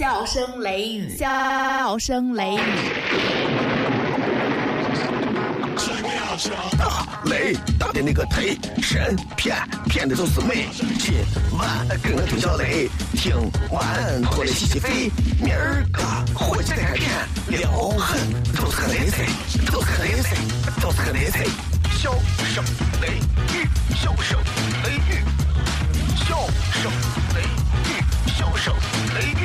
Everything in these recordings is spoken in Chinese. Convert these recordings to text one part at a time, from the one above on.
笑声雷雨，笑声雷雨。大雷大的那个忒神骗骗的都是美。今晚跟我听小雷，听完过来洗洗肺。明儿个火气再开片，撩狠都是雷菜，都是雷菜，都是雷菜。笑声雷雨，笑声雷雨，笑声雷雨，笑声雷雨，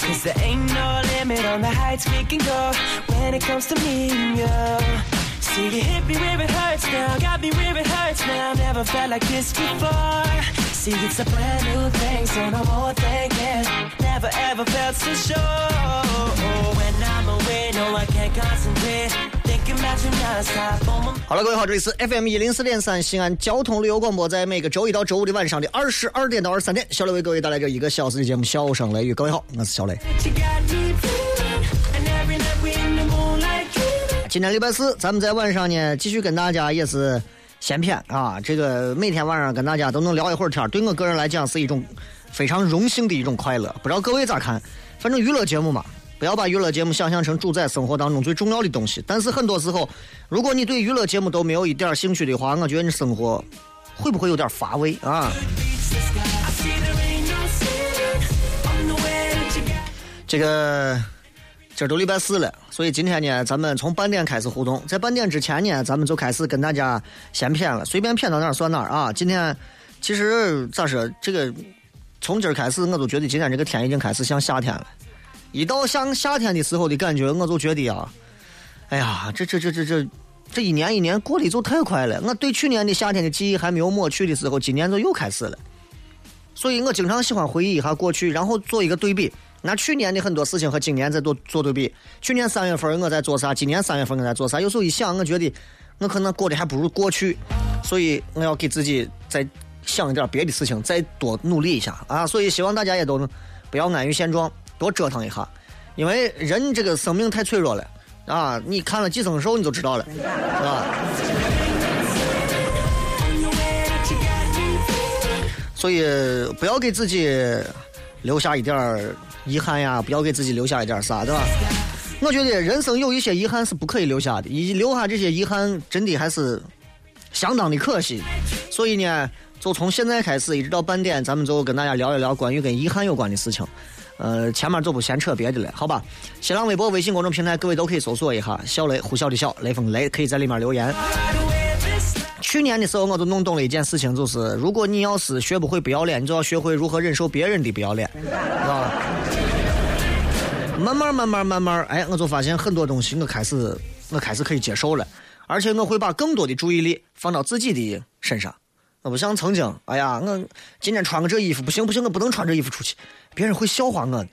Cause there ain't no limit on the heights we can go when it comes to me and you. See, you hit me where it hurts now, got me where it hurts now. Never felt like this before. See, it's a brand new thing, so no more thinking. Never ever felt so sure. When I'm away, no, I can't concentrate. Thinking about you non-stop on my 好了，各位好，这里是 FM 一零四点三西安交通旅游广播，在每个周一到周五的晚上的二十二点到二十三点，小雷为各位带来这一个小时的节目《笑声雷雨》。各位好，我是小雷。今天礼拜四，咱们在晚上呢继续跟大家也是闲谝啊，这个每天晚上跟大家都能聊一会儿天对我个人来讲是一种非常荣幸的一种快乐。不知道各位咋看？反正娱乐节目嘛，不要把娱乐节目想象成主宰生活当中最重要的东西。但是很多时候，如果你对娱乐节目都没有一点兴趣的话，我觉得你生活会不会有点乏味啊？这个今儿都礼拜四了，所以今天呢，咱们从半点开始互动。在半点之前呢，咱们就开始跟大家闲谝了，随便谝到哪儿算哪儿啊！今天其实咋说，这个从今儿开始，我都觉得今天这个天已经开始像夏天了。一到像夏天的时候的感觉，我就觉得啊，哎呀，这这这这这。这一年一年过得就太快了，我对去年的夏天的记忆还没有抹去的时候，今年就又开始了。所以我经常喜欢回忆一下过去，然后做一个对比，拿去年的很多事情和今年再做做对比。去年三月份我在做啥？今年三月份我在做啥？有时候一想，我觉得我可能过得还不如过去，所以我要给自己再想一点别的事情，再多努力一下啊！所以希望大家也都能不要安于现状，多折腾一下，因为人这个生命太脆弱了啊！你看了《寄生兽》你就知道了，是吧。所以不要给自己留下一点儿遗憾呀，不要给自己留下一点儿啥，对吧？我觉得人生有一些遗憾是不可以留下的，一留下这些遗憾，真的还是相当的可惜。所以呢，就从现在开始一直到半点，咱们就跟大家聊一聊关于跟遗憾有关的事情。呃，前面就不闲扯别的了，好吧？新浪微博、微信公众平台，各位都可以搜索一下“小雷”呼啸的笑，雷锋雷，可以在里面留言。去年的时候，我就弄懂了一件事情，就是如果你要是学不会不要脸，你就要学会如何忍受别人的不要脸，知道吧？慢慢慢慢慢慢，哎，我就发现很多东西，我开始我开始可以接受了，而且我会把更多的注意力放到自己的身上。我不像曾经，哎呀，我今天穿个这衣服不行不行，我不能穿这衣服出去，别人会笑话我的。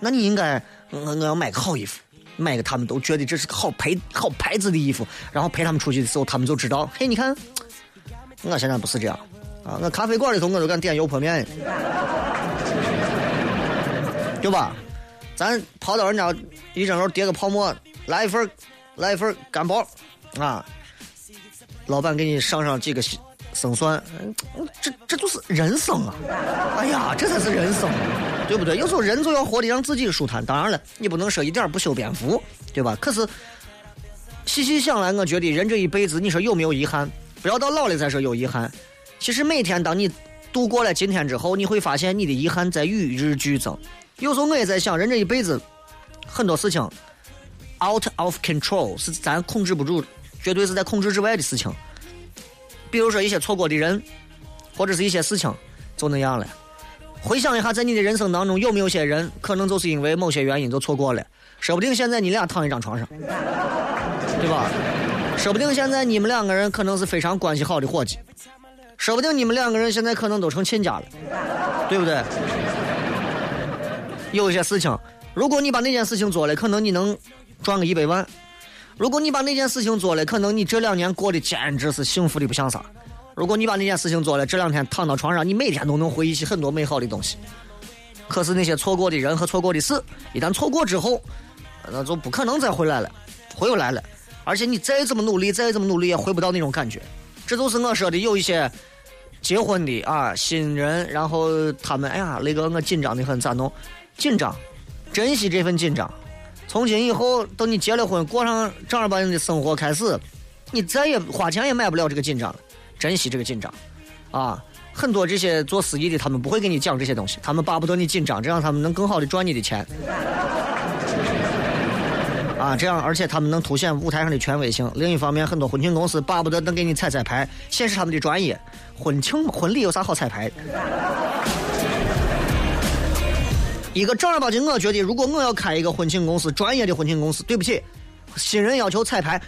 那你应该，我我要买个好衣服，买个他们都觉得这是个好牌好牌子的衣服，然后陪他们出去的时候，他们就知道，嘿，你看，我现在不是这样啊，我咖啡馆里头我都敢点油泼面，对吧？咱跑到人家一整楼叠个泡沫，来一份来一份干包啊，老板给你上上几个生蒜，嗯这这就是人生啊！哎呀，这才是人生，对不对？有时候人就要活得让自己舒坦。当然了，你不能说一点不修边幅，对吧？可是细细想来，我觉得人这一辈子，你说有没有遗憾？不要到老了再说有遗憾。其实每天当你度过了今天之后，你会发现你的遗憾在与日俱增。有时候我也在想，人这一辈子很多事情 out of control 是咱控制不住，绝对是在控制之外的事情。比如说一些错过的人，或者是一些事情，就那样了。回想一下，在你的人生当中，有没有些人可能就是因为某些原因就错过了？说不定现在你俩躺一张床上，对吧？说不定现在你们两个人可能是非常关系好的伙计，说不定你们两个人现在可能都成亲家了，对不对？有一些事情，如果你把那件事情做了，可能你能赚个一百万；如果你把那件事情做了，可能你这两年过得简直是幸福的不像啥。如果你把那件事情做了，这两天躺到床上，你每天都能回忆起很多美好的东西。可是那些错过的人和错过的事，一旦错过之后，那就不可能再回来了，回不来了。而且你再怎么努力，再怎么努力也回不到那种感觉。这就是我说的，有一些结婚的啊新人，然后他们哎呀，那个我紧张的很，咋弄？紧张，珍惜这份紧张。从今以后，等你结了婚，过上正儿八经的生活开始，你再也花钱也买不了这个紧张了。珍惜这个紧张，啊，很多这些做司仪的，他们不会给你讲这些东西，他们巴不得你紧张，这样他们能更好的赚你的钱。啊，这样，而且他们能凸显舞台上的权威性。另一方面，很多婚庆公司巴不得能给你彩彩排，显示他们的专业。婚庆婚礼有啥好彩排？一个正儿八经，我觉得，如果我要开一个婚庆公司，专业的婚庆公司，对不起，新人要求彩排，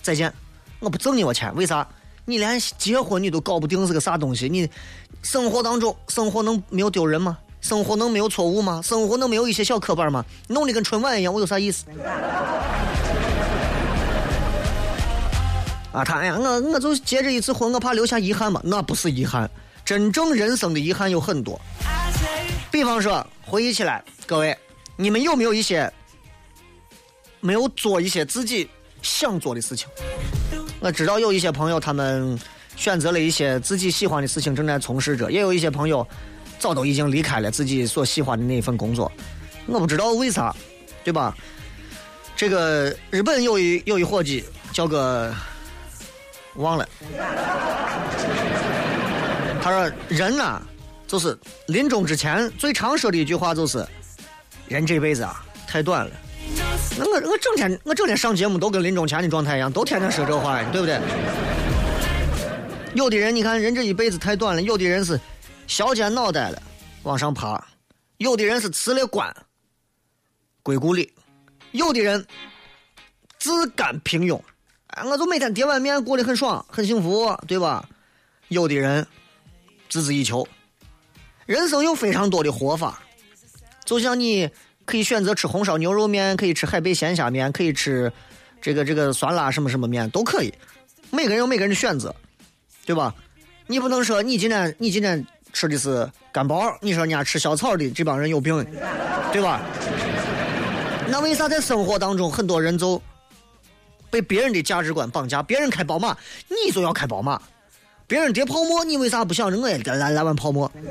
再见，我不挣你我钱，为啥？你连结婚你都搞不定是个啥东西？你生活当中，生活能没有丢人吗？生活能没有错误吗？生活能没有一些小磕绊吗？弄得跟春晚一样，我有啥意思？啊，他哎呀，我我就结这一次婚，我怕留下遗憾嘛？那不是遗憾，真正人生的遗憾有很多。比方说，回忆起来，各位，你们有没有一些没有做一些自己想做的事情？我知道有一些朋友，他们选择了一些自己喜欢的事情正在从事着，也有一些朋友早都已经离开了自己所喜欢的那一份工作。我不知道为啥，对吧？这个日本有一有一伙计叫个忘了，他说人呐，就是临终之前最常说的一句话就是，人这辈子啊太短了。那我我整天我整天上节目都跟临终前的状态一样，都天天说这话呀，对不对？有的人你看人这一辈子太短了，有的人是削尖脑袋了往上爬，有的人是辞了官归故里，有的人自甘平庸，哎，我就每天叠碗面过得很爽很幸福，对吧？有的人孜孜以求，人生有非常多的活法，就像你。可以选择吃红烧牛肉面，可以吃海贝鲜虾面，可以吃这个这个酸辣什么什么面都可以。每个人有每个人的选择，对吧？你不能说你今天你今天吃的是干包，你说人家吃小炒的这帮人有病，对吧？那为啥在生活当中很多人就被别人的价值观绑架？别人开宝马，你就要开宝马；别人叠泡沫，你为啥不想着我也来来碗泡沫？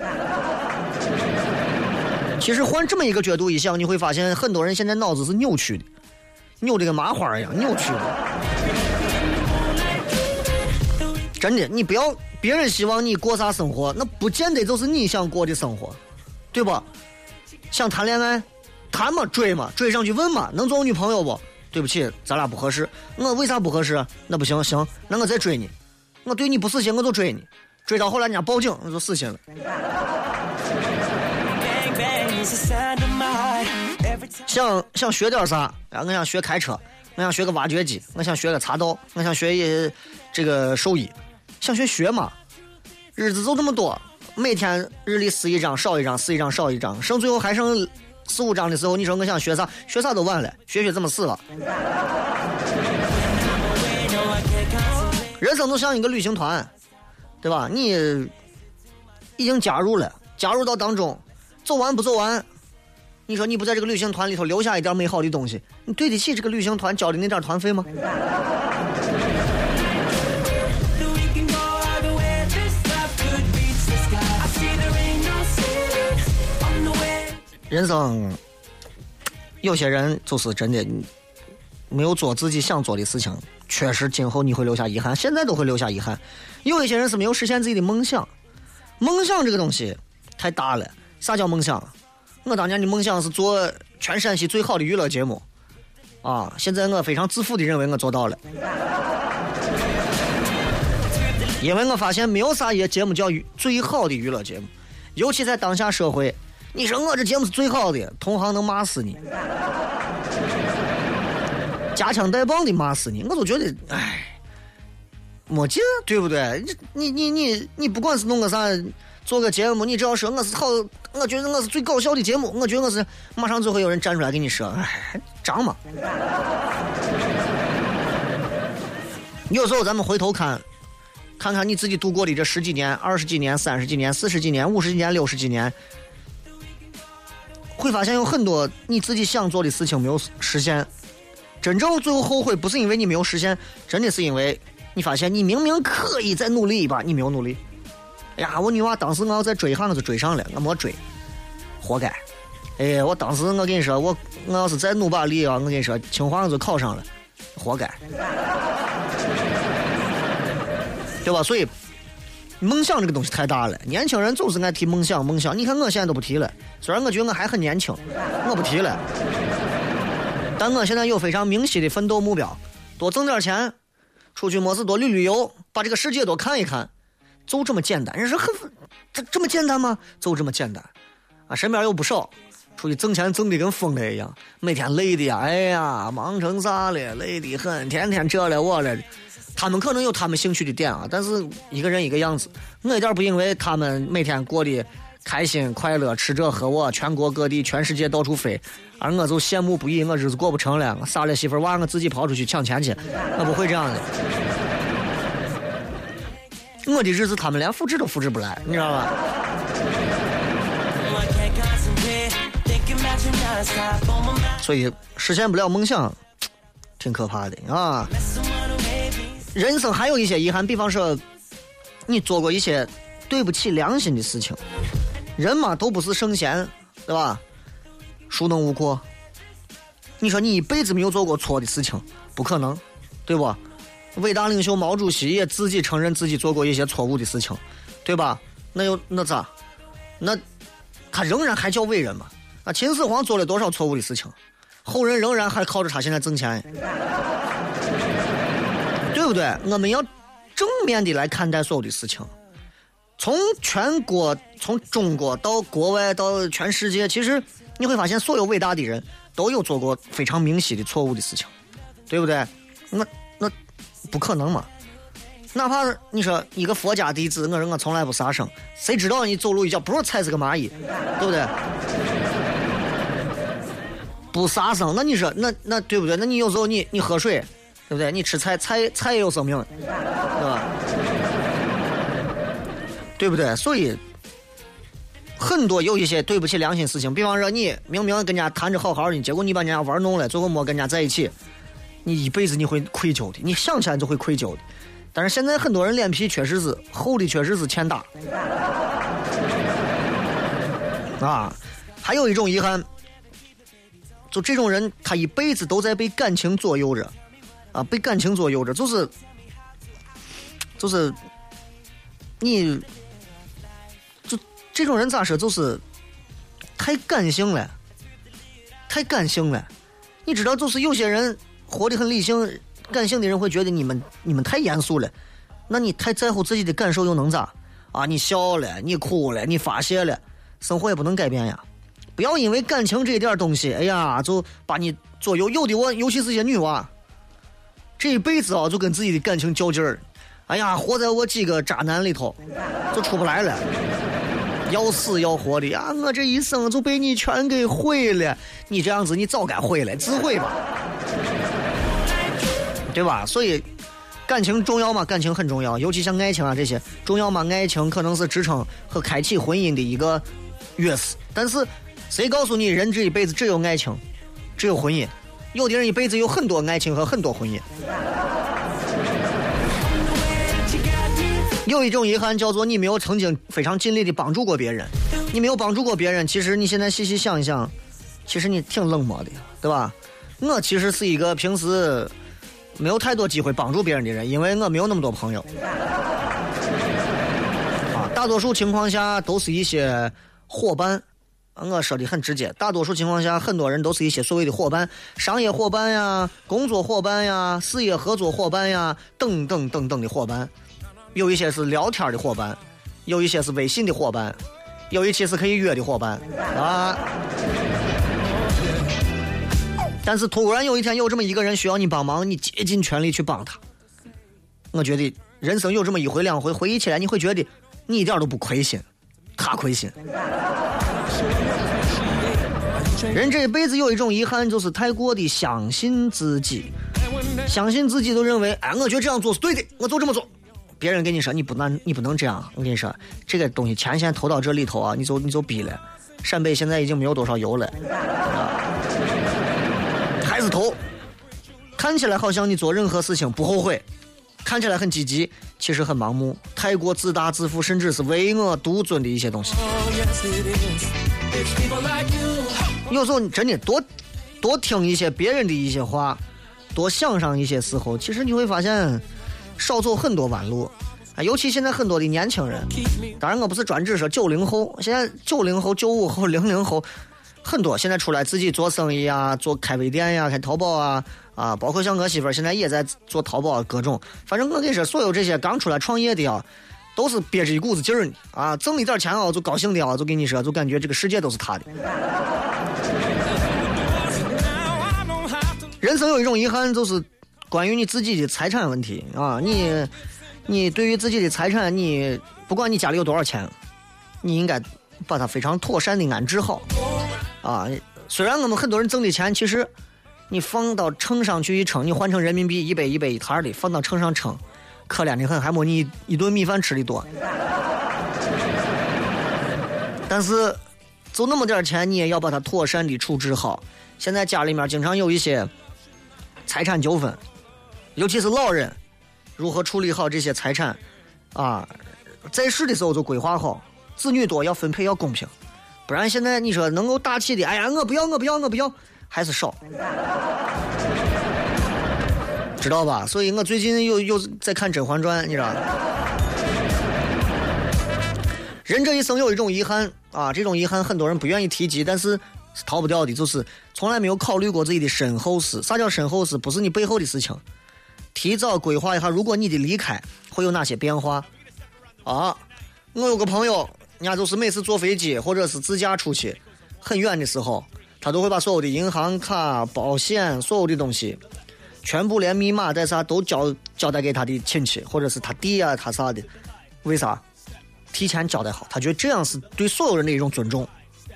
其实换这么一个角度一想，你会发现很多人现在脑子是扭曲的，扭的跟麻花一样，扭曲的。真的，你不要别人希望你过啥生活，那不见得就是你想过的生活，对不？想谈恋爱，谈嘛，追嘛，追上去问嘛，能做我女朋友不？对不起，咱俩不合适。我为啥不合适？那不行，行，那我再追你，我对你不死心，我就追你，追到后来人家报警，我就死心了。想想学点啥？啊，我想学开车，我想学个挖掘机，我想学个茶道，我想学一这个兽医，想学学嘛。日子就这么多，每天日历撕一张少一张，撕一张少一张，剩最后还剩四五张的时候，你说我想学啥？学啥都晚了，学学怎么死了。人生就像一个旅行团，对吧？你已经加入了，加入到当中，走完不走完？你说你不在这个旅行团里头留下一点美好的东西，你对得起这个旅行团交的那点团费吗？人生有些人就是真的没有做自己想做的事情，确实今后你会留下遗憾，现在都会留下遗憾。有一些人是没有实现自己的梦想，梦想这个东西太大了。啥叫梦想？我当年的梦想是做全陕西最好的娱乐节目，啊！现在我非常自负的认为我做到了，因为我发现没有啥一节目叫最好的娱乐节目，尤其在当下社会，你说我这节目是最好的，同行能骂死你，夹枪带棒的骂死你，我都觉得，哎，没劲，对不对？你你你你不管是弄个啥。做个节目，你只要说我是好，我觉得我是最搞笑的节目，我觉得我是，马上就会有人站出来跟你说，哎，张嘛。有时候咱们回头看，看看你自己度过的这十几年、二十几年、三十几年、四十几年、五十几年、六十几年，会发现有很多你自己想做的事情没有实现。真正最后后悔，不是因为你没有实现，真的是因为你发现你明明可以再努力一把，你没有努力。哎呀，我女娃当时我要再追一下，我就追上了，我没追，活该。哎，我当时我跟你说，我我要是再努把力啊，我跟你说，清华我就考上了，活该，对吧？所以，梦想这个东西太大了，年轻人总是爱提梦想，梦想。你看我现在都不提了，虽然我觉得我还很年轻，我不提了。但我现在有非常明晰的奋斗目标，多挣点钱，出去没事多旅旅游，把这个世界多看一看。就这么简单，人说很这这么简单吗？就这么简单，啊，身边有不少出去挣钱挣的跟疯了一样，每天累的呀，哎呀，忙成啥了，累的很，天天这了我了。他们可能有他们兴趣的点啊，但是一个人一个样子，我一点不因为他们每天过的开心快乐，吃这喝我，全国各地全世界到处飞，而我就羡慕不已，我日子过不成了，我撒了媳妇娃，我自己跑出去抢钱去，我不会这样的。我的日子他们连复制都复制不来，你知道吧？所以实现不了梦想，挺可怕的啊！人生还有一些遗憾，比方说你做过一些对不起良心的事情。人嘛都不是圣贤，对吧？孰能无过？你说你一辈子没有做过错的事情，不可能，对不？伟大领袖毛主席也自己承认自己做过一些错误的事情，对吧？那又那咋？那他仍然还叫伟人嘛？啊，秦始皇做了多少错误的事情，后人仍然还靠着他现在挣钱，对不对？我们要正面的来看待所有的事情，从全国，从中国到国外到全世界，其实你会发现，所有伟大的人都有做过非常明晰的错误的事情，对不对？那那。不可能嘛！哪怕你说一个佛家弟子，我说我从来不杀生，谁知道你走路一脚不是踩死个蚂蚁，对不对？不杀生，那你说那那对不对？那你有时候你你喝水，对不对？你吃菜菜菜也有生命，对吧？对不对？所以很多有一些对不起良心事情，比方说你明明跟人家谈着好好的，结果你把人家玩弄了，最后没跟人家在一起。你一辈子你会愧疚的，你想起来就会愧疚的。但是现在很多人脸皮确实是厚的，确实是欠打。啊，还有一种遗憾，就这种人，他一辈子都在被感情左右着，啊，被感情左右着，就是，就是，你，这种人咋说，就是太感性了，太感性了。你知道，就是有些人。活得很理性、感性的人会觉得你们你们太严肃了，那你太在乎自己的感受又能咋？啊，你笑了，你哭了，你发泄了，生活也不能改变呀。不要因为感情这一点东西，哎呀，就把你左右。有的我，尤其是些女娃，这一辈子啊，就跟自己的感情较劲儿。哎呀，活在我几个渣男里头，就出不来了，要死要活的啊！我这一生就被你全给毁了。你这样子，你早该毁了，自毁吧。对吧？所以，感情重要吗？感情很重要，尤其像爱情啊这些重要吗？爱情可能是支撑和开启婚姻的一个钥匙。但是，谁告诉你人这一辈子只有爱情，只有婚姻？有的人一辈子有很多爱情和很多婚姻。有一种遗憾叫做你没有曾经非常尽力的帮助过别人，你没有帮助过别人。其实你现在细细想一想，其实你挺冷漠的，对吧？我其实是一个平时。没有太多机会帮助别人的人，因为我没有那么多朋友。啊，大多数情况下都是一些伙伴。我说的很直接，大多数情况下，很多人都是一些所谓的伙伴，商业伙伴呀、工作伙伴呀、事业合作伙伴呀，等等等等的伙伴。有一些是聊天的伙伴，有一些是微信的伙伴，有一些是可以约的伙伴啊。但是突然有一天有这么一个人需要你帮忙，你竭尽全力去帮他。我觉得人生有这么一回两回，回忆起来你会觉得你一点都不亏心，他亏心。人这一辈子有一种遗憾，就是太过的相信自己，相信自己都认为，哎，我觉得这样做是对的，我就这么做。别人跟你说你不能，你不能这样。我跟你说，这个东西钱先投到这里头啊，你就你就逼了。陕北现在已经没有多少油了，还是投。看起来好像你做任何事情不后悔，看起来很积极，其实很盲目，太过自大自负，甚至是唯我独尊的一些东西。有时候你真的多多听一些别人的一些话，多想上一些时候，其实你会发现少走很多弯路。啊，尤其现在很多的年轻人，当然我不是专指说九零后，现在九零后、九五后、零零后很多现在出来自己做生意啊，做开微店呀，开淘宝啊。啊，包括像我媳妇儿现在也在做淘宝，各种，反正我跟你说，所有这些刚出来创业的啊，都是憋着一股子劲儿呢。啊，挣了一点钱啊，就高兴的啊，就跟你说，就感觉这个世界都是他的。人生有一种遗憾，就是关于你自己的财产问题啊。你，你对于自己的财产，你不管你家里有多少钱，你应该把它非常妥善的安置好。啊，虽然我们很多人挣的钱，其实。你放到秤上去一称，你换成人民币一杯一杯一沓的放到秤上称，可怜的很，还没你一顿米饭吃的多。但是，就那么点钱，你也要把它妥善的处置好。现在家里面经常有一些财产纠纷，尤其是老人，如何处理好这些财产啊？在世的时候就规划好，子女多要分配要公平，不然现在你说能够大气的，哎呀，我不要，我不要，我不要。还是少，知道吧？所以我最近又又在看《甄嬛传》，你知道。人这一生有一种遗憾啊，这种遗憾很多人不愿意提及，但是逃不掉的，就是从来没有考虑过自己的身后事。啥叫身后事？不是你背后的事情，提早规划一下，如果你的离开会有哪些变化啊？我有个朋友，人家就是每次坐飞机或者是自驾出去很远的时候。他都会把所有的银行卡、保险、所有的东西，全部连密码带啥都交交代给他的亲戚，或者是他弟啊、他啥的。为啥？提前交代好，他觉得这样是对所有人的一种尊重，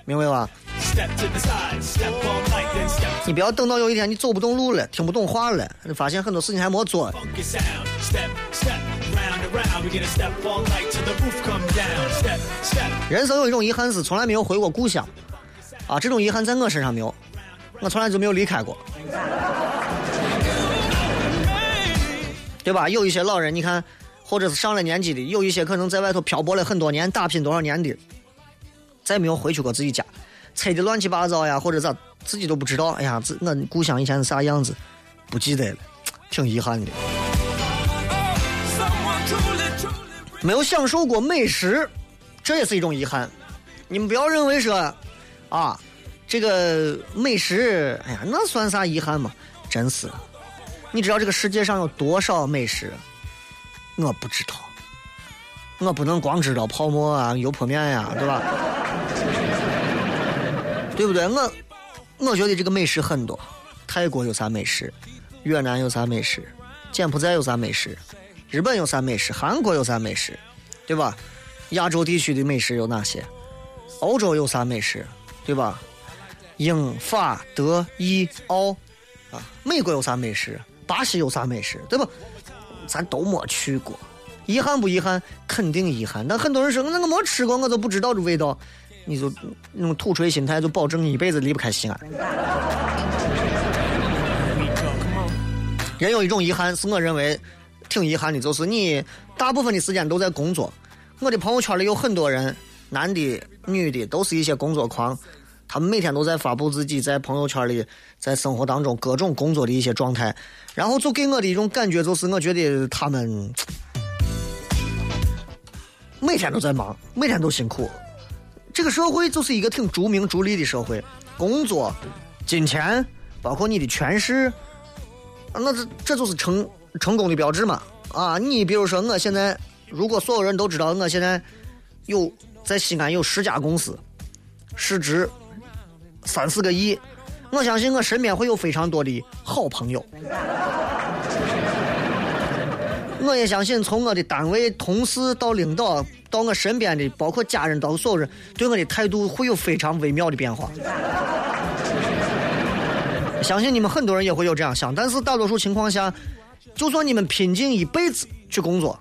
明白吧？你不要等到有一天你走不动路了、听不懂话了，你发现很多事情还没做。人生有一种遗憾是从来没有回过故乡。啊，这种遗憾在我身上没有，我从来就没有离开过，对吧？有一些老人，你看，或者是上了年纪的，有一些可能在外头漂泊了很多年，打拼多少年的，再没有回去过自己家，拆的乱七八糟呀，或者咋，自己都不知道。哎呀，自我故乡以前是啥样子，不记得了，挺遗憾的。没有享受过美食，这也是一种遗憾。你们不要认为说。啊，这个美食，哎呀，那算啥遗憾嘛？真是，你知道这个世界上有多少美食？我不知道，我不能光知道泡馍啊、油泼面呀，对吧？对不对？我我觉得这个美食很多，泰国有啥美食？越南有啥美食？柬埔寨有啥美食？日本有啥美食？韩国有啥美食？对吧？亚洲地区的美食有哪些？欧洲有啥美食？对吧？英法德意奥啊，美国有啥美食？巴西有啥美食？对吧？咱都没去过，遗憾不遗憾？肯定遗憾。但很多人说，那我没吃过，我都不知道这味道。你就那种土锤心态，就保证你一辈子离不开西安。人有一种遗憾，是我认为挺遗憾的，就是你大部分的时间都在工作。我的朋友圈里有很多人。男的、女的都是一些工作狂，他们每天都在发布自己在朋友圈里、在生活当中各种工作的一些状态，然后就给我的一种感觉就是，我觉得他们 每天都在忙，每天都辛苦。这个社会就是一个挺逐名逐利的社会，工作、金钱，包括你的权势，那这这就是成成功的标志嘛？啊，你比如说，我现在如果所有人都知道我现在有。在西安有十家公司，市值三四个亿，我相信我身边会有非常多的好朋友。我也相信，从我的单位同事到领导到我身边的，包括家人到所有人，对我的态度会有非常微妙的变化。相信你们很多人也会有这样想，但是大多数情况下，就算你们拼尽一辈子去工作，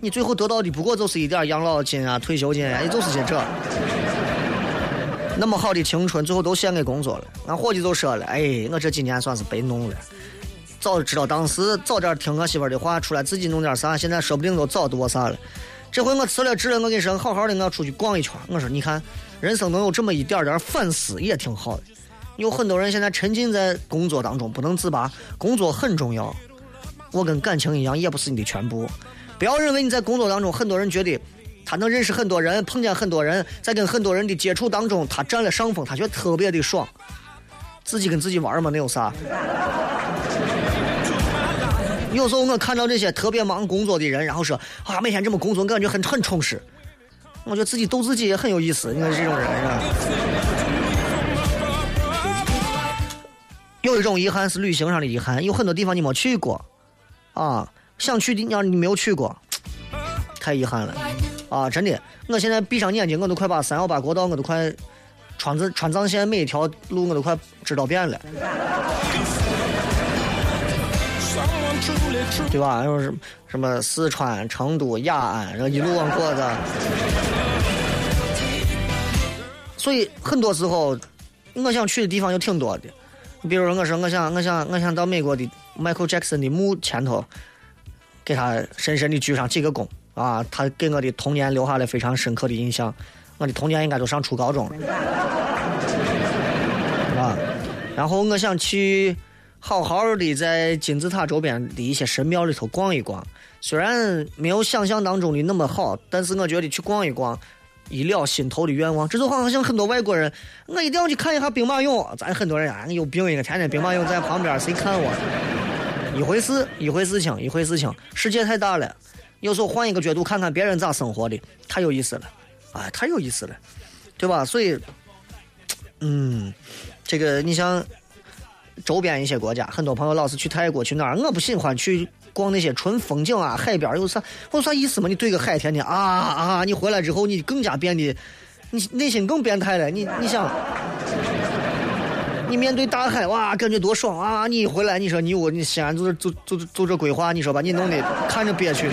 你最后得到的不过就是一点养老金啊、退休金啊，也就是些这。那么好的青春，最后都献给工作了。俺伙计就说了：“哎，我这几年算是白弄了。”早知道当时早点听我媳妇的话，出来自己弄点啥，现在说不定都早多啥了。这回我辞了职了，我跟你说，好好的，我出去逛一圈。我说，你看，人生能有这么一点点反思，也挺好的。有很多人现在沉浸在工作当中不能自拔，工作很重要。我跟感情一样，也不是你的全部。不要认为你在工作当中，很多人觉得他能认识很多人，碰见很多人，在跟很多人的接触当中，他占了上风，他觉得特别的爽。自己跟自己玩嘛，那有啥？有时候我看到这些特别忙工作的人，然后说啊，每天这么工作，感觉很很充实。我觉得自己逗自己也很有意思。你看这种人是吧？有一种遗憾是旅行上的遗憾，有很多地方你没去过，啊，想去的你要你没有去过，太遗憾了，啊，真的。我现在闭上眼睛，我都快把三幺八国道，我都快川藏川藏线每一条路我都快知道遍了。对吧？又是什么四川、成都、雅安，然后一路往过的。所以很多时候，我想去的地方有挺多的。比如说，我说我想，我想，我想到美国的 Michael Jackson 的墓前头，给他深深的鞠上几个躬啊！他给我的童年留下了非常深刻的印象。我的童年应该都上初高中了，啊！然后我想去。好好的在金字塔周边的一些神庙里头逛一逛，虽然没有想象当中的那么好，但是我觉得去逛一逛，一了心头的愿望。这就好像很多外国人，我一定要去看一下兵马俑。咱很多人啊，有病一个，天天兵马俑在旁边，谁看我？一回事，一回事情，一回事情。世界太大了，有时候换一个角度看看别人咋生活的，太有意思了，哎，太有意思了，对吧？所以，嗯，这个你像。周边一些国家，很多朋友老是去泰国去哪儿，我不喜欢去逛那些纯风景啊，海边有啥，有啥意思嘛？你对个海天天啊啊！你回来之后，你更加变得，你内心更变态了。你你想，你面对大海哇，感觉多爽啊！你一回来，你说你我你西安就是就就就这规划，你说把你弄得看着憋屈。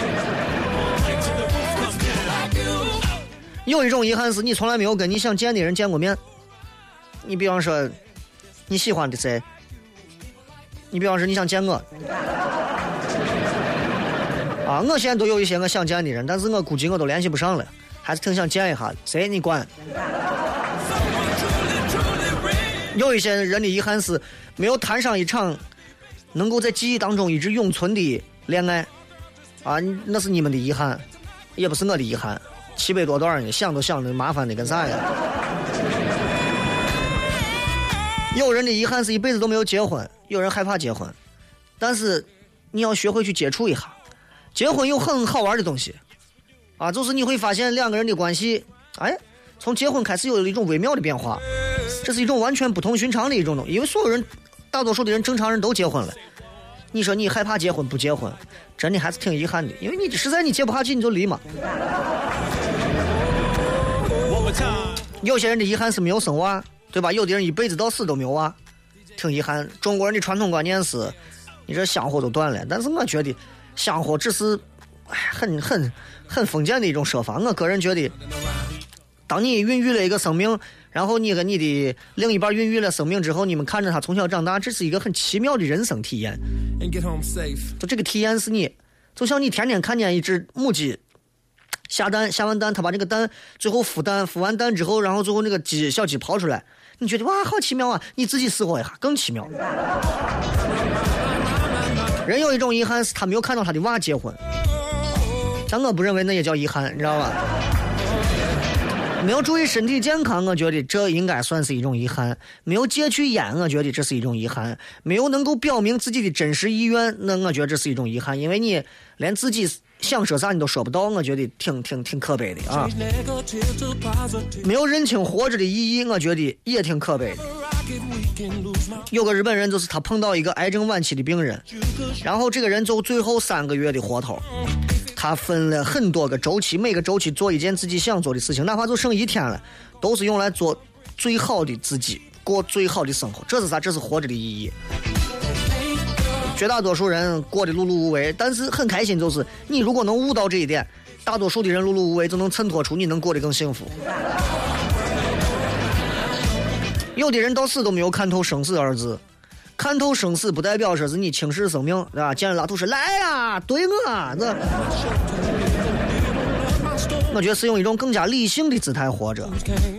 有一种遗憾是你从来没有跟你想见的人见过面。你比方说，你喜欢的谁？你比方说你想见我，啊，我现在都有一些我想见的人，但是我估计我都联系不上了，还是挺想见一下的。谁你管？有一些人的遗憾是没有谈上一场能够在记忆当中一直永存的恋爱，啊，那是你们的遗憾，也不是我的遗憾。七百多段呢，想都想的麻烦的跟啥呀？有人的遗憾是一辈子都没有结婚。有人害怕结婚，但是你要学会去接触一下。结婚有很好玩的东西，啊，就是你会发现两个人的关系，哎，从结婚开始有了一种微妙的变化。这是一种完全不同寻常的一种东西，因为所有人，大多数的人，正常人都结婚了。你说你害怕结婚不结婚，真的还是挺遗憾的，因为你实在你结不下去你就离嘛。有些人的遗憾是没有生娃，对吧？有的人一辈子到死都没有啊。挺遗憾，中国人的传统观念是，你这香火都断了。但是我觉得，香火只是，哎，很很很封建的一种说法。我个人觉得，当你孕育了一个生命，然后你和你的另一半孕育了生命之后，你们看着他从小长大，这是一个很奇妙的人生体验。就这个体验是你，就像你天天看见一只母鸡下蛋，下完蛋，它把这个蛋最后孵蛋，孵完蛋之后，然后最后那个鸡小鸡刨出来。你觉得哇，好奇妙啊！你自己试过一下，更奇妙。人有一种遗憾是他没有看到他的娃结婚，但我不认为那也叫遗憾，你知道吧？没有注意身体健康，我觉得这应该算是一种遗憾；没有戒去烟，我觉得这是一种遗憾；没有能够表明自己的真实意愿，那我觉得这是一种遗憾，因为你连自己。想说啥你都说不到，我觉得挺挺挺可悲的啊！没有认清活着的意义，我觉得也挺可悲的。有个日本人，就是他碰到一个癌症晚期的病人，然后这个人就最后三个月的活头，他分了很多个周期，每个周期做一件自己想做的事情，哪怕就剩一天了，都是用来做最好的自己，过最好的生活。这是啥？这是活着的意义。绝大多数人过得碌碌无为，但是很开心，就是你如果能悟到这一点，大多数的人碌碌无为，就能衬托出你能过得更幸福。有的人到死都没有看透生死二字，看透生死不代表说是你轻视生命，对吧？见了拉土说来呀，对我啊，这，我觉得是用一种更加理性的姿态活着。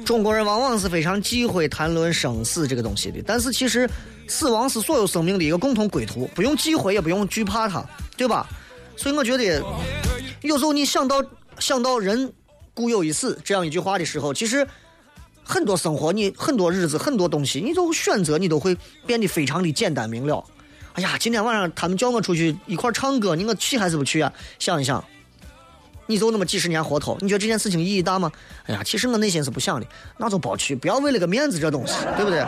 中国人往往是非常忌讳谈论生死这个东西的，但是其实死亡是所有生命的一个共同归途，不用忌讳，也不用惧怕它，对吧？所以我觉得，有时候你想到想到人固有一死这样一句话的时候，其实。很多生活，你很多日子，很多东西，你都选择，你都会变得非常的简单明了。哎呀，今天晚上他们叫我出去一块唱歌，你我去还是不去啊？想一想，你就那么几十年活头，你觉得这件事情意义大吗？哎呀，其实我内心是不想的，那就别去，不要为了个面子这东西，对不对？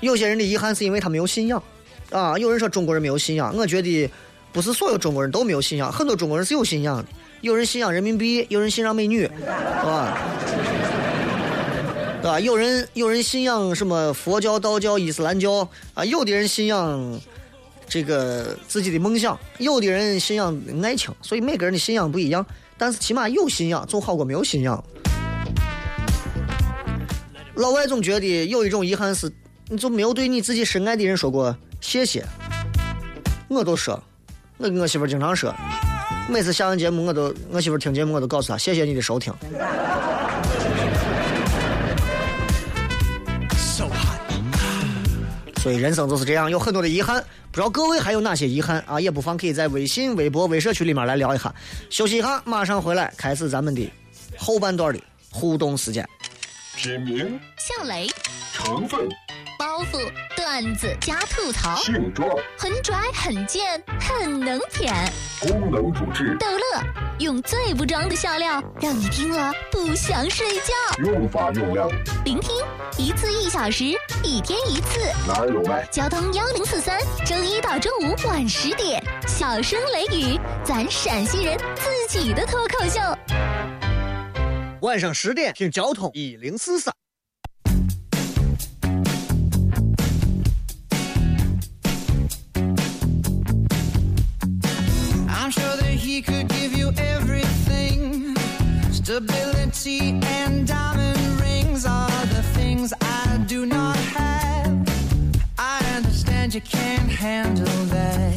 有些人的遗憾是因为他没有信仰啊。有人说中国人没有信仰，我觉得不是所有中国人都没有信仰，很多中国人是有信仰的。有人信仰人民币，有人信仰美女，是吧？对吧？有人有人信仰什么佛教、道教、伊斯兰教啊？有的人信仰这个自己的梦想，有的人信仰爱情，所以每个人的信仰不一样。但是起码有信仰总好过没有信仰。老外总觉得有一种遗憾是，你就没有对你自己深爱的人说过谢谢。我都说，我跟我媳妇经常说。每次下完节目，我都我媳妇听节目，我都告诉她谢谢你的收听。所以人生就是这样，有很多的遗憾。不知道各位还有哪些遗憾啊？也不妨可以在微信、微博、微社区里面来聊一下。休息一下，马上回来，开始咱们的后半段的互动时间。品名：向雷，成分。包袱、段子加吐槽，性状很拽、很贱、很能舔，功能主治逗乐，用最不装的笑料让你听了不想睡觉。用法用量：聆听一次一小时，一天一次。哪有卖？交通幺零四三，周一到周五晚十点，小声雷雨，咱陕西人自己的脱口秀。晚上十点听交通一零四三。Could giveyoueverything stabilityanddiamondringsarethethingsidonothavei understand you can't handle that.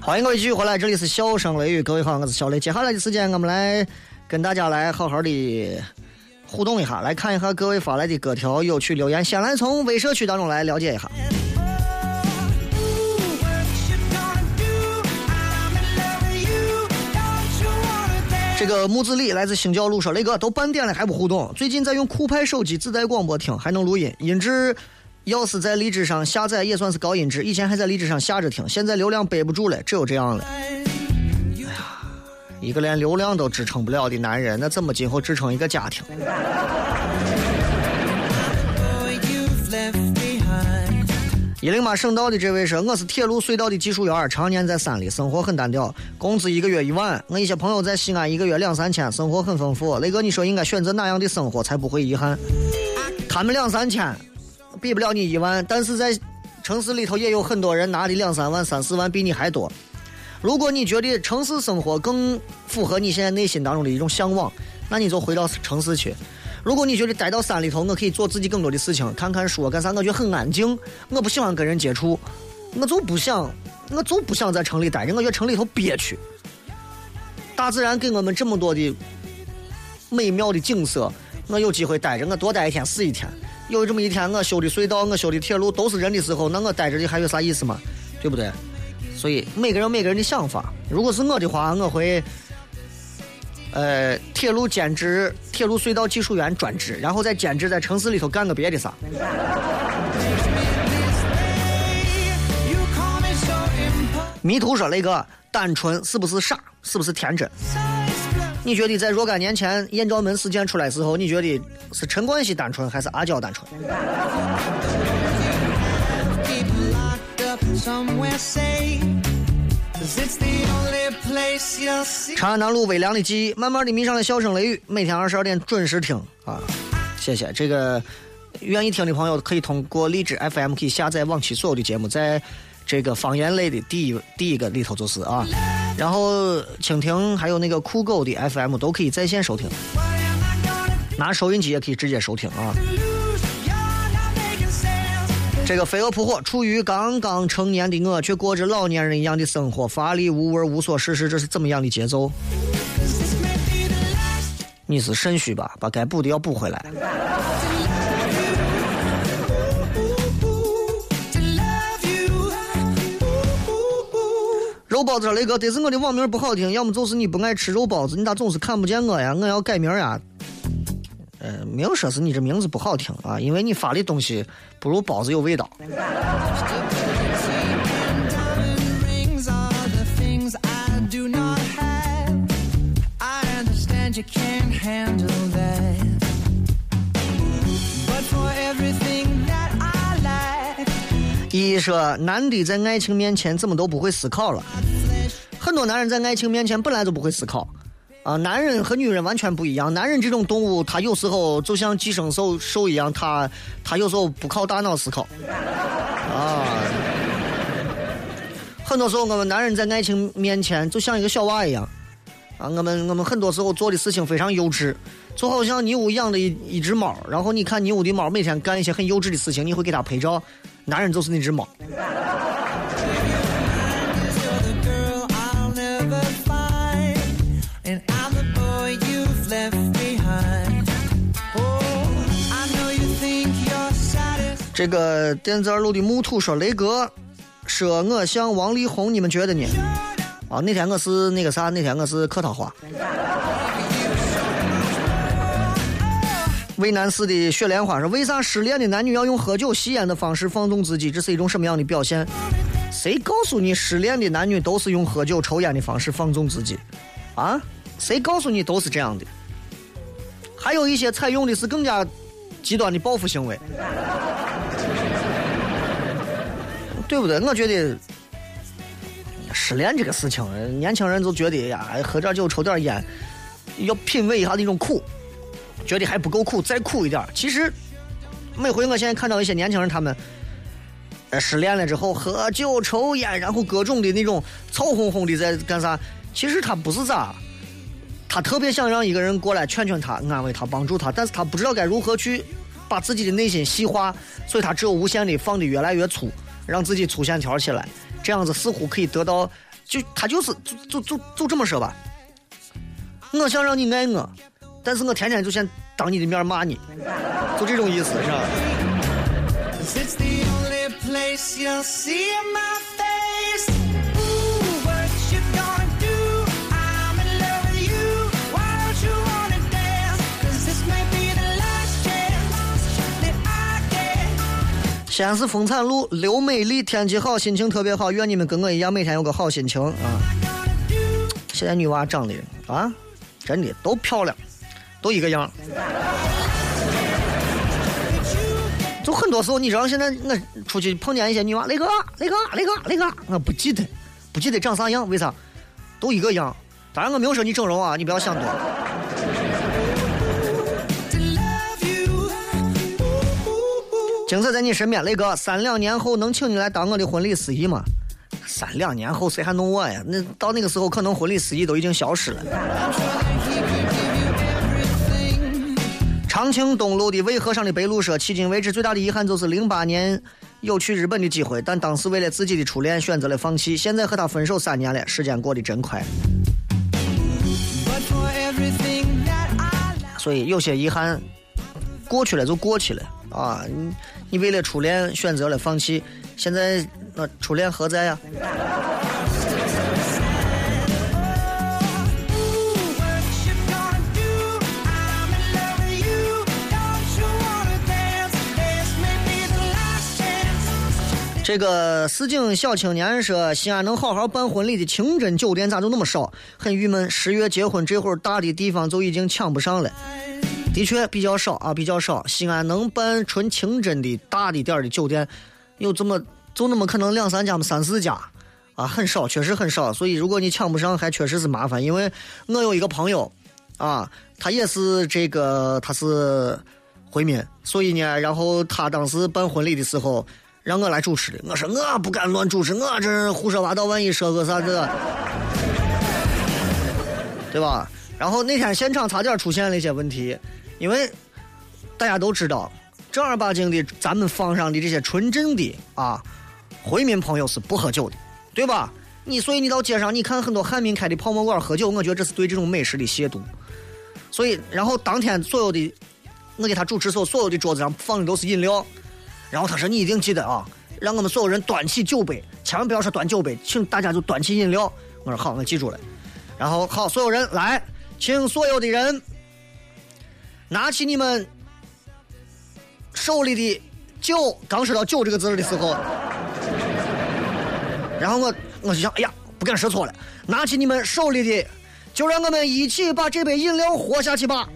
欢迎各位继续回来这里是笑声雷雨各位好我是小雷。接下来的时间我们来跟大家来好好的互动一下来看一下各位发来的各条有趣留言先来从微社区当中来了解一下。这个木子李来自星教路说：“雷哥都半点了还不互动？最近在用酷派手机自带广播听，还能录音，音质要是在荔枝上下载也算是高音质。以前还在荔枝上下着听，现在流量背不住了，只有这样了。哎呀，一个连流量都支撑不了的男人，那怎么今后支撑一个家庭？”一零八省道的这位说：“我是铁路隧道的技术员，常年在山里，生活很单调，工资一个月一万。我一些朋友在西安一个月两三千，生活很丰富。雷哥，你说应该选择哪样的生活才不会遗憾？他们两三千，比不了你一万，但是在城市里头也有很多人拿的两三万、三四万比你还多。如果你觉得城市生活更符合你现在内心当中的一种向往，那你就回到城市去。”如果你觉得待到山里头，我可以做自己更多的事情，看看书干啥？我觉得很安静，我不喜欢跟人接触，我就不想，我就不想在城里待着。我觉得城里头憋屈。大自然给我们这么多的美妙的景色，我有机会待着，我多待一天是一天。有这么一天，我修的隧道，我修的铁路都是人的时候，那我待着的还有啥意思嘛？对不对？所以每个人每个人的想法。如果是我的话，我会。呃，铁路兼职，铁路隧道技术员专职，然后再兼职在城市里头干个别的啥。迷途说：“雷哥，单纯是不是傻？是不是天真？你觉得在若干年前艳照门事件出来时候，你觉得是陈冠希单纯还是阿娇单纯？长安南路微凉的记忆，慢慢的迷上了笑声雷雨，每天二十二点准时听啊！谢谢这个愿意听的朋友，可以通过荔枝 FM 可以下载往期所有的节目，在这个方言类的第一第一个里头就是啊，然后蜻蜓还有那个酷狗的 FM 都可以在线收听，拿收音机也可以直接收听啊。这个飞蛾扑火，处于刚刚成年的我，却过着老年人一样的生活，乏力无味，无所事事，这是怎么样的节奏？你是肾虚吧？把该补的要补回来。肉包子说雷哥，得是我的网名不好听，要么就是你不爱吃肉包子，你咋总是看不见我呀？我要改名呀。呃，没有说是你这名字不好听啊，因为你发的东西不如包子有味道。一说，男的在爱情面前怎么都不会思考了，很多男人在爱情面前本来就不会思考。啊，男人和女人完全不一样。男人这种动物，他有时候就像寄生兽兽一样，他他有时候不靠大脑思考。啊，很多时候我们男人在爱情面前就像一个小娃一样。啊，我们我们很多时候做的事情非常幼稚，就好像你屋养的一一只猫，然后你看你屋的猫每天干一些很幼稚的事情，你会给它拍照。男人就是那只猫。这个电子二路的木土说：“雷哥，说我像王力宏，你们觉得呢？”啊，那天我是那个啥，那天我是客套话。渭南市的雪莲花说：“为啥失恋的男女要用喝酒、吸烟的方式放纵自己？这是一种什么样的表现？谁告诉你失恋的男女都是用喝酒、抽烟的方式放纵自己？啊？谁告诉你都是这样的？还有一些采用的是更加极端的报复行为。”对不对？我觉得失恋这个事情，年轻人就觉得呀，喝点酒、抽点烟，要品味一下那种苦，觉得还不够苦，再苦一点。其实每回我现在看到一些年轻人，他们失恋了之后喝酒、抽烟，然后各种的那种臭烘烘的在干啥？其实他不是咋，他特别想让一个人过来劝劝他、安慰他、帮助他，但是他不知道该如何去把自己的内心细化，所以他只有无限的放的越来越粗。让自己粗线条起来，这样子似乎可以得到，就他就是就就就就这么说吧。我想让你爱我，但是我天天就想当你的面骂你，就这种意思是吧？西安市丰产路刘美丽，天气好，心情特别好，愿你们跟我一样，每天有个好心情啊！现在女娃长得啊，真的都漂亮，都一个样。就很多时候，你知道，现在我出去碰见一些女娃，雷哥，雷哥，雷哥，雷哥，我不记得，不记得长啥样，为啥？都一个样。当然，我没有说你整容啊，你不要想多。精彩在你身边，雷哥，三两年后能请你来当我的婚礼司仪吗？三两年后谁还弄我呀？那到那个时候，可能婚礼司仪都已经消失了。长庆东路的渭河上的白鹭说，迄今为止最大的遗憾就是零八年有去日本的机会，但当时为了自己的初恋选择了放弃。现在和他分手三年了，时间过得真快。所以有些遗憾过去了就过去了啊，你你为了初恋选择了放弃，现在那初恋何在呀？这个市井小青年说，西安能好好办婚礼的清真酒店咋就那么少？很郁闷，十月结婚这会儿大的地方就已经抢不上了。的确比较少啊，比较少。西安能办纯清真的大的点的酒店，有这么就那么可能两三家嘛，三四家啊，很少，确实很少。所以如果你抢不上，还确实是麻烦。因为我有一个朋友啊，他也是这个，他是回民，所以呢，然后他当时办婚礼的时候。让我来主持的，我说我不敢乱主持，我这胡说八道，万一说个啥子，对吧？然后那天现场差点出现了一些问题，因为大家都知道，正儿八经的咱们坊上的这些纯正的啊回民朋友是不喝酒的，对吧？你所以你到街上你看很多汉民开的泡沫馆喝酒，我觉得这是对这种美食的亵渎。所以，然后当天所有的我给他主持时候，所有的桌子上放的都是饮料。然后他说：“你一定记得啊，让我们所有人端起酒杯，千万不要说端酒杯，请大家就端起饮料。”我说：“好，我记住了。”然后好，所有人来，请所有的人拿起你们手里的酒。刚说到“酒”这个字的时候，然后我我就想，哎呀，不敢说错了，拿起你们手里的，就让我们一起把这杯饮料喝下去吧。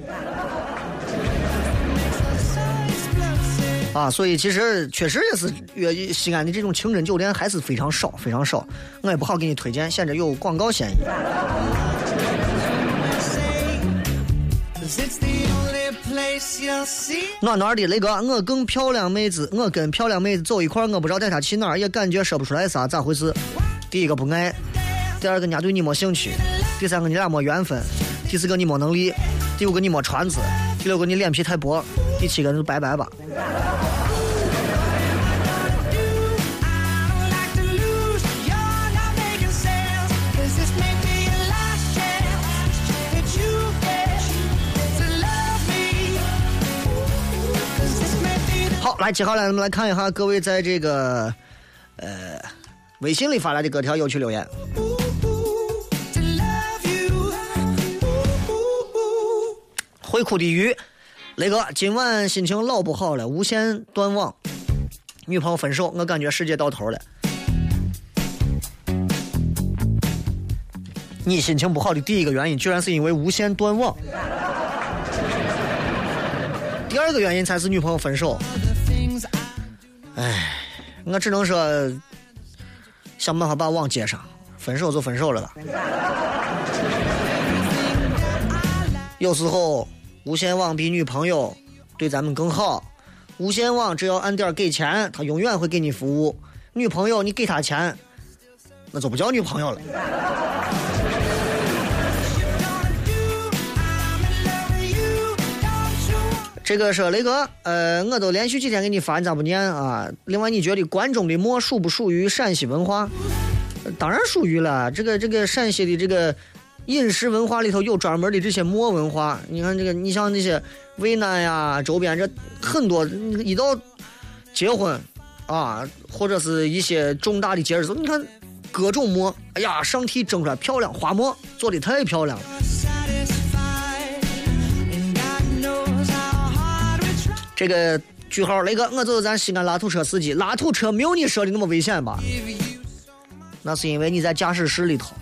啊，所以其实确实也是，粤西安的这种清真酒店还是非常少，非常少。我也不好给你推荐，显得有广告嫌疑。暖暖的雷哥，我更漂亮妹子，我跟漂亮妹子走一块我不知道带她去哪儿，也感觉说不出来啥，咋回事？第一个不爱，第二个人家对你没兴趣，第三个你俩没缘分，第四个你没能力，第五个你没传子，第六个你脸皮太薄，第七个就拜拜吧。来接下来咱们来看一下各位在这个呃微信里发来的各条有趣留言。会哭的鱼，雷哥今晚心情老不好了，无线断网，女朋友分手，我感觉世界到头了。你心情不好的第一个原因，居然是因为无线断网。第二个原因才是女朋友分手。唉，我只能说想办法把网接上，分手就分手了吧。有时候无线网比女朋友对咱们更好，无线网只要按点给钱，他永远会给你服务。女朋友你给他钱，那就不叫女朋友了。这个是雷哥，呃，我都连续几天给你发，你咋不念啊？另外，你觉得关中的馍属不属于陕西文化？当然属于了。这个这个陕西的这个饮食文化里头有专门的这些馍文化。你看这个，你像那些渭南呀周边这很多，一到结婚啊，或者是一些重大的节日，你看各种馍，哎呀，上屉蒸出来漂亮，花馍做的太漂亮了。这个句号，雷哥，我就是咱西安拉土车司机，拉土车没有你说的那么危险吧？那是因为你在驾驶室里头，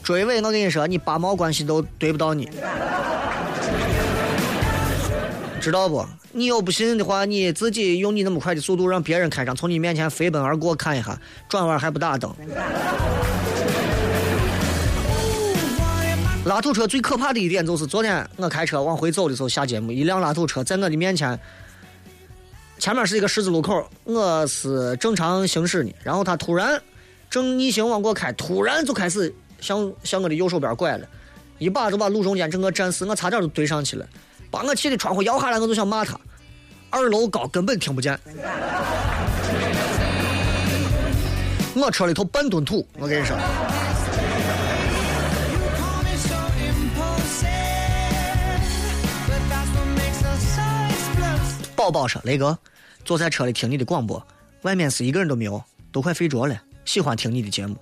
追尾，我跟你说，你八毛关系都对不到你，知道不？你要不信的话，你自己用你那么快的速度让别人开上，从你面前飞奔而过，看一下，转弯还不打灯。拉土车最可怕的一点就是，昨天我开车往回走的时候下节目，一辆拉土车在我的面前。前面是一个十字路口，我是正常行驶呢，然后他突然正逆行往过开，突然就开始向向我的右手边拐了，一把就把路中间整个占死，我差点就怼上去了，把我气的窗户摇下来，我就想骂他，二楼高根本听不见，我车里头半吨土，我跟你说。宝宝说：“雷哥，坐在车里听你的广播，外面是一个人都没有，都快睡着了。喜欢听你的节目，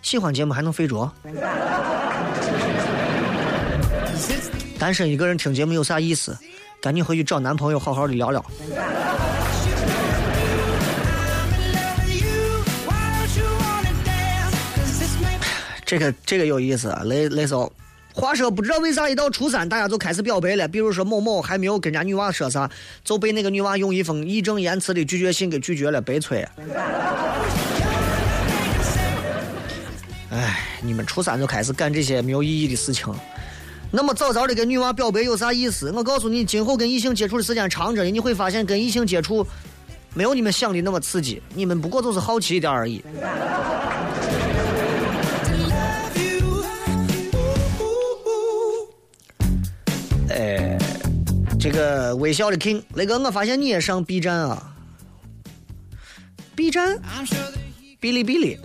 喜欢节目还能睡着。单身一个人听节目有啥意思？赶紧回去找男朋友，好好的聊聊。这个这个有意思，雷雷总。话说，不知道为啥一到初三，大家就开始表白了。比如说某某还没有跟人家女娃说啥，就被那个女娃用一封义正言辞的拒绝信给拒绝了，悲催。哎，你们初三就开始干这些没有意义的事情，那么早早的跟女娃表白有啥意思？我告诉你，今后跟异性接触的时间长着呢，你会发现跟异性接触没有你们想的那么刺激，你们不过就是好奇一点而已。哎，这个微笑的 king，雷哥，我发现你也上 B 站啊？B 站？哔哩哔哩。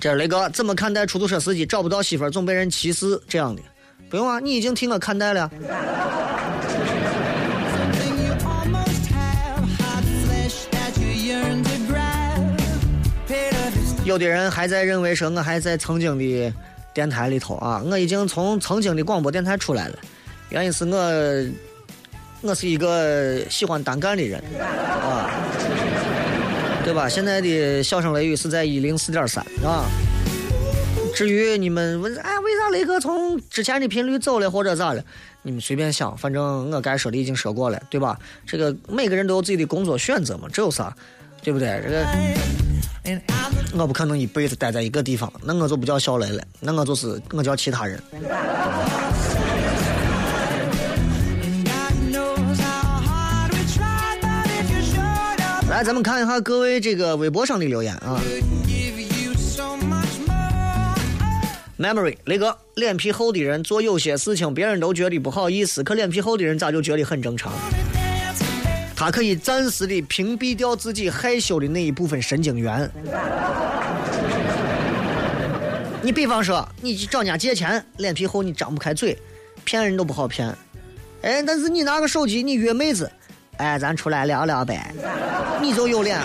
这是雷哥怎么看待出租车司机找不到媳妇儿总被人歧视这样的？不用啊，你已经替我看待了。有的人还在认为说我还在曾经的电台里头啊，我已经从曾经的广播电台出来了，原因是我我是一个喜欢单干的人啊，对吧？现在的笑声雷雨是在一零四点三啊。至于你们问哎为啥雷哥从之前的频率走了或者咋了，你们随便想，反正我该说的已经说过了，对吧？这个每个人都有自己的工作选择嘛，这有啥？对不对？这个。我不可能一辈子待在一个地方，那我就不叫小雷了，那我就是我叫其他人。来，咱们看一下各位这个微博上的留言啊。Memory，雷哥，脸皮厚的人做有些事情，别人都觉得不好意思，可脸皮厚的人咋就觉得很正常？他可以暂时的屏蔽掉自己害羞的那一部分神经元。你比方说，你去找人家借钱，脸皮厚，你张不开嘴，骗人都不好骗。哎，但是你拿个手机，你约妹子，哎，咱出来聊聊呗，你就有脸。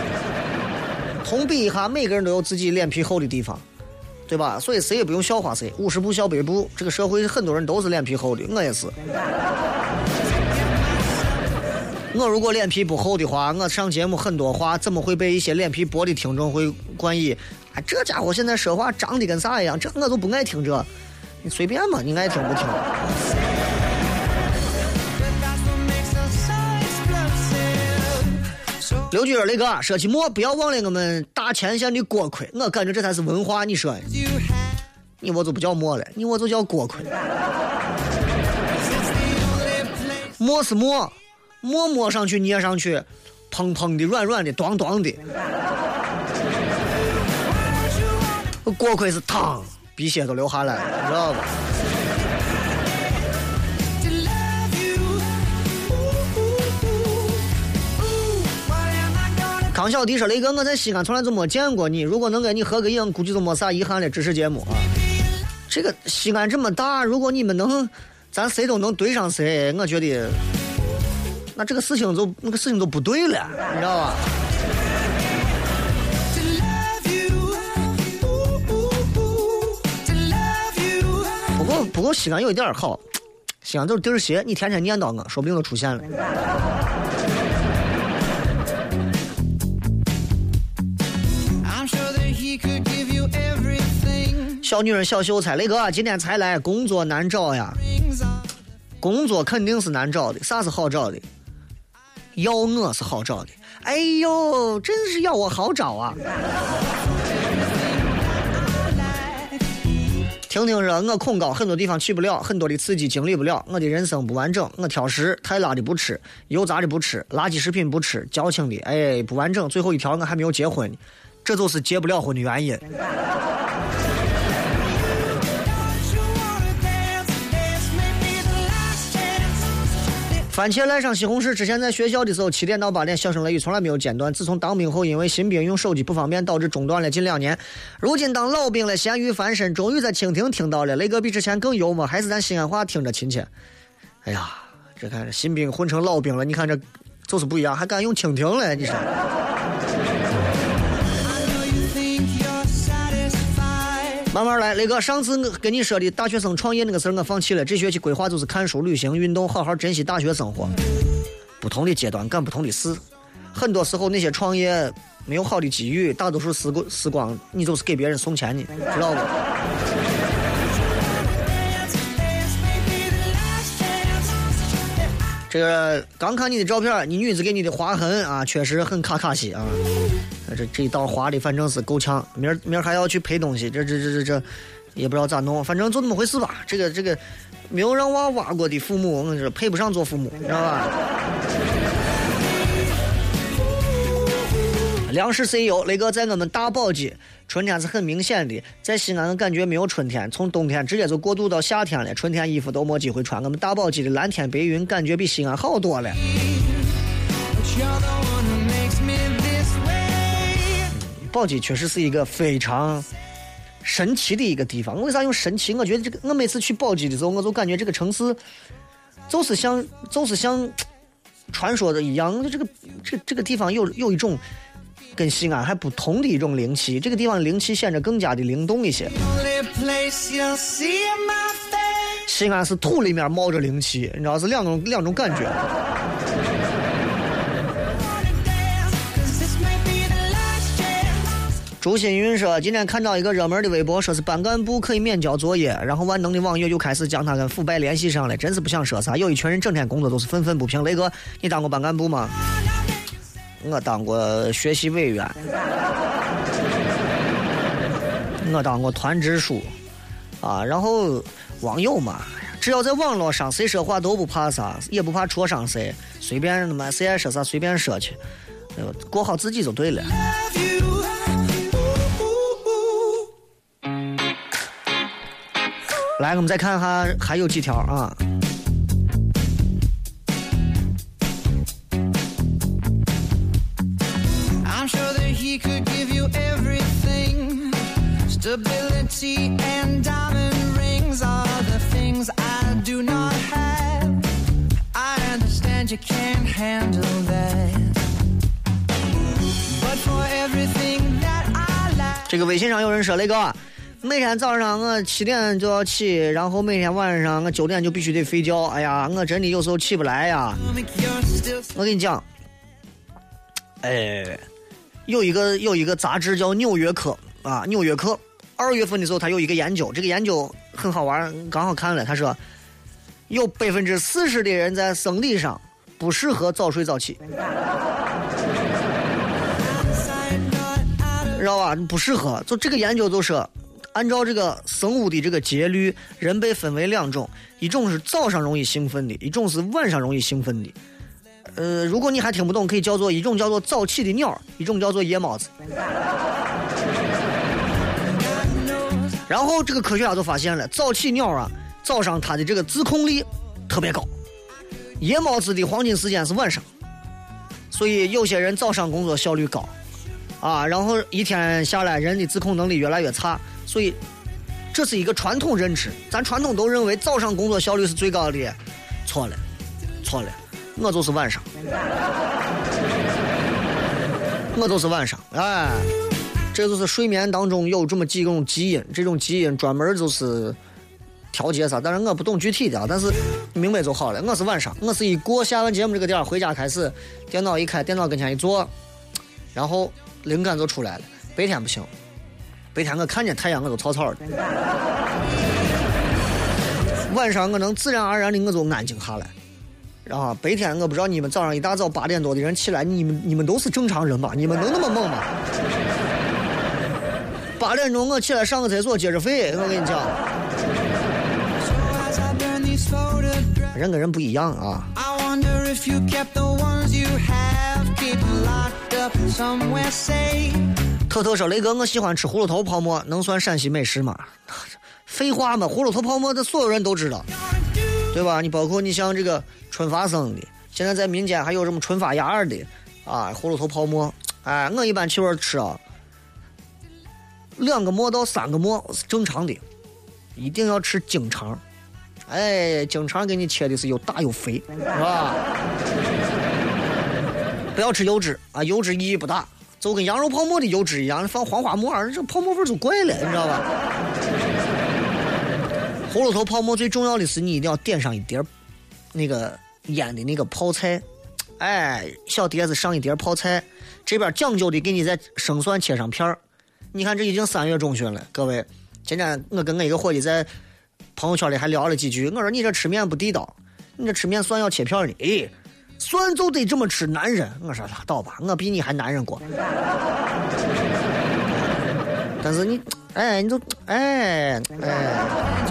同比一下，每个人都有自己脸皮厚的地方，对吧？所以谁也不用笑话谁。五十步笑百步，这个社会很多人都是脸皮厚的，我也是。我如果脸皮不厚的话，我上节目很多话怎么会被一些脸皮薄的听众会冠以？啊，这家伙现在说话张的跟啥一样？这我都不爱听这，你随便嘛，你爱听不听？刘军雷哥，说起馍，不要忘了我们大前线的锅盔，我感觉这才是文化。你说，你我就不叫馍了，你我就叫锅盔。馍是馍。摸摸上去，捏上去，砰砰的，软软的，咚咚的。锅盔是烫，鼻血都流下来了，你知道吧？康小迪说：“雷哥，我在西安从来就没见过你，如果能跟你合个影，估计就没啥遗憾了。支持节目啊！这个西安这么大，如果你们能，咱谁都能对上谁，我觉得。”那这个事情就那个事情就不对了，你知道吧？不过不过西安有一点好，西安就是地儿斜，你天天念叨我，说不定就出现了。小女人小秀才，雷哥今天才来，工作难找呀。工作肯定是难找的，啥是好找的？要我是好找的，哎呦，真是要我好找啊！听听说我恐高，很多地方去不了，很多的刺激经历不了，我的人生不完整，我挑食，太辣的不吃，油炸的不吃，垃圾食品不吃，矫情的，哎，不完整。最后一条，我还没有结婚，这就是结不了婚的原因。番茄赖上西红柿。之前在学校的时候，七点到八点，笑声雷雨从来没有间断。自从当兵后，因为新兵用手机不方便，导致中断了近两年。如今当老兵了，咸鱼翻身，终于在蜻蜓听到了雷哥比之前更幽默，还是咱西安话听着亲切。哎呀，这看新兵混成老兵了，你看这就是不一样，还敢用蜻蜓了，你说？慢慢来，雷哥，上次我跟你说的大学生创业那个事儿，我放弃了。这学期规划就是看书、旅行、运动，好好珍惜大学生活。不同的阶段干不同的事，很多时候那些创业没有好的机遇，大多数时光时光你就是给别人送钱的，知道不？这个刚看你的照片，你女子给你的划痕啊，确实很卡卡西啊。这这一道划的反正是够呛，明儿明儿还要去赔东西，这这这这这也不知道咋弄，反正就那么回事吧。这个这个没有让娃挖过的父母，我跟你说配不上做父母，你知道吧？粮食 CEO 雷哥在我们大宝鸡，春天是很明显的，在西安感觉没有春天，从冬天直接就过渡到夏天了，春天衣服都没机会穿。我们大宝鸡的蓝天白云感觉比西安好多了。宝鸡确实是一个非常神奇的一个地方。为啥用神奇？我觉得这个，我每次去宝鸡的时候，我就感觉这个城市就是像，就是像传说的一样，就这个这这个地方有有一种跟西安还不同的一种灵气。这个地方灵气显得更加的灵动一些。西安是土里面冒着灵气，你知道是两种两种感觉。朱新云说：“今天看到一个热门的微博，说是班干部可以免交作业，然后万能的网友又开始将他跟腐败联系上了。真是不想说啥，有一群人整天工作都是愤愤不平。雷哥，你当过班干部吗？我当过学习委员，我当过团支书，啊，然后网友嘛，只要在网络上谁说话都不怕啥，也不怕戳伤谁，随便他妈谁爱说啥随便说去，过好自己就对了。”来，我们再看哈，还有几条啊。这个微信上有人说雷哥。每天早上我七点就要起，然后每天晚上我九点就必须得睡觉。哎呀，我真的有时候起不来呀。我跟你讲，哎，有一个有一个杂志叫《纽约客》啊，《纽约客》二月份的时候他有一个研究，这个研究很好玩，刚好看了。他说，有百分之四十的人在生理上不适合早睡早起，知道吧？不适合。就这个研究就说。按照这个生物的这个节律，人被分为两种，一种是早上容易兴奋的，一种是晚上容易兴奋的。呃，如果你还听不懂，可以叫做一种叫做早起的鸟，一种叫做夜猫子。然后这个科学家就发现了，早起鸟啊，早上它的这个自控力特别高，夜猫子的黄金时间是晚上，所以有些人早上工作效率高，啊，然后一天下来人的自控能力越来越差。所以，这是一个传统认知。咱传统都认为早上工作效率是最高的，错了，错了，我就是晚上，我就是晚上。哎，这就是睡眠当中有这么几种基因，这种基因专门就是调节啥。但是我不懂具体的啊，但是明白就好了。我是晚上，我是一过下完节目这个点回家开始，电脑一开，电脑跟前一坐，然后灵感就出来了。白天不行。白天我看见太阳我都草草的，晚上我能自然而然的我就安静下来。然后白天我不知道你们早上一大早八点多的人起来，你们你们都是正常人吧？你们能那么猛吗？八点钟我起来上个厕所接着睡，我跟你讲，人跟人不一样啊。特特说：“雷哥，我喜欢吃葫芦头泡馍，能算陕西美食吗？” 废话嘛，葫芦头泡馍这所有人都知道，对吧？你包括你像这个春发生的，现在在民间还有什么春发芽儿的啊，葫芦头泡馍。哎，我一般去玩吃啊，两个馍到三个馍是正常的，一定要吃精肠。哎，精肠给你切的是又大又肥，是吧？不要吃油脂啊，油脂意义不大。就跟羊肉泡馍的油脂一样，放黄花馍，这泡馍味就怪了，你知道吧？葫芦头泡馍最重要的是你一定要点上一碟儿那个腌的那个泡菜，哎，小碟子上一碟儿泡菜，这边讲究的给你在生蒜切上片儿。你看这已经三月中旬了，各位，今天我跟我一个伙计在朋友圈里还聊了几句，我说你这吃面不地道，你这吃面蒜要切片儿的，哎，蒜就得这么吃，男人。我说拉倒吧，我比你还男人过。但是你，哎，你就，哎，哎。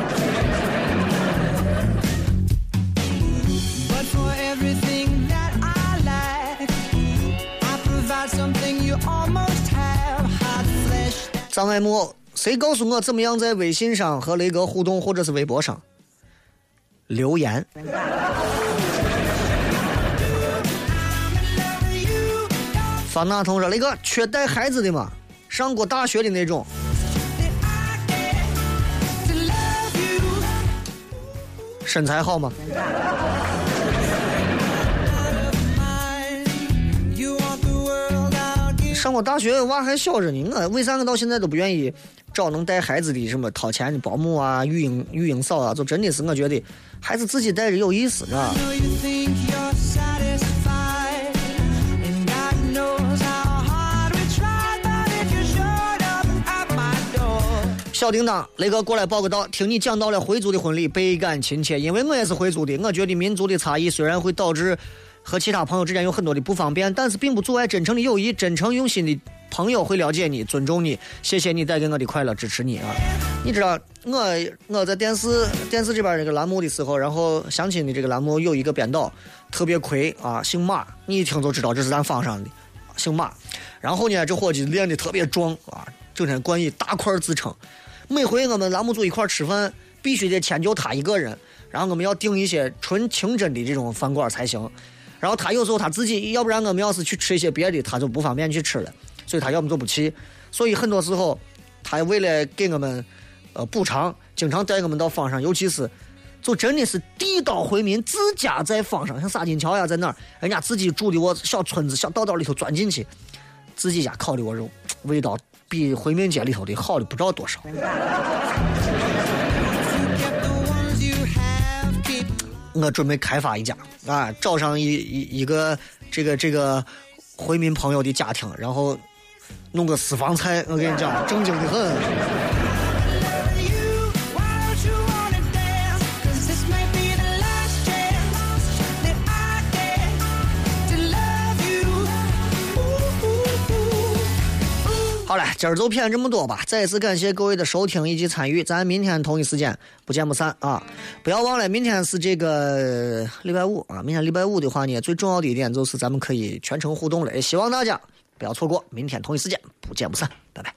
障碍木，谁告诉我怎么样在微信上和雷哥互动，或者是微博上留言？方大同说：“雷哥，缺带孩子的吗？上过大学的那种。身材好吗？上过大学，娃还小着呢。我为啥我到现在都不愿意找能带孩子的什么掏钱的保姆啊、育婴育婴嫂啊？就真的是我觉得孩子自己带着有意思，是吧？小叮当，雷哥过来报个到，听你讲到了回族的婚礼，倍感亲切。因为我也是回族的，我觉得民族的差异虽然会导致和其他朋友之间有很多的不方便，但是并不阻碍真诚的友谊。真诚用心的朋友会了解你、尊重你。谢谢你带给我的快乐，支持你啊！你知道我我在电视电视这边这个栏目的时候，然后相亲的这个栏目有一个编导特别亏啊，姓马，你一听就知道这是咱坊上的，姓马。然后呢，这伙计练的特别壮啊，整天冠以大块自称。每回我们栏目组一块儿吃饭，必须得迁就他一个人，然后我们要订一些纯清真的这种饭馆才行。然后他有时候他自己，要不然我们要是去吃一些别的，他就不方便去吃了，所以他要么就不去。所以很多时候，他为了给我们呃补偿，经常带我们到坊上，尤其是就真的是地道回民，自家在坊上，像沙金桥呀，在那儿，人家自己住的窝小村子、小道道里头钻进去，自己家烤的窝肉，味道比回民街里头的好的不知道多少。我准备开发一家啊，找上一一一个这个这个回民朋友的家庭，然后弄个私房菜，我跟你讲，正经的很。好了，今儿就骗这么多吧。再次感谢各位的收听以及参与，咱明天同一时间不见不散啊！不要忘了，明天是这个礼拜五啊。明天礼拜五的话呢，最重要的一点就是咱们可以全程互动了，也希望大家不要错过明天同一时间不见不散，拜拜。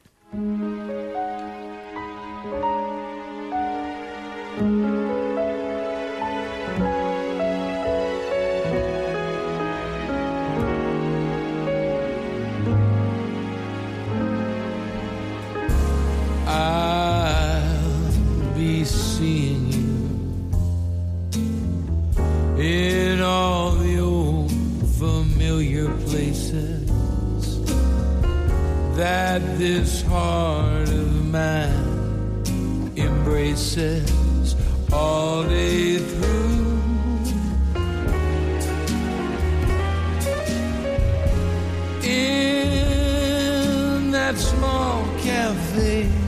I'll be seeing you in all the old familiar places that this heart of mine embraces all day through. In that small cafe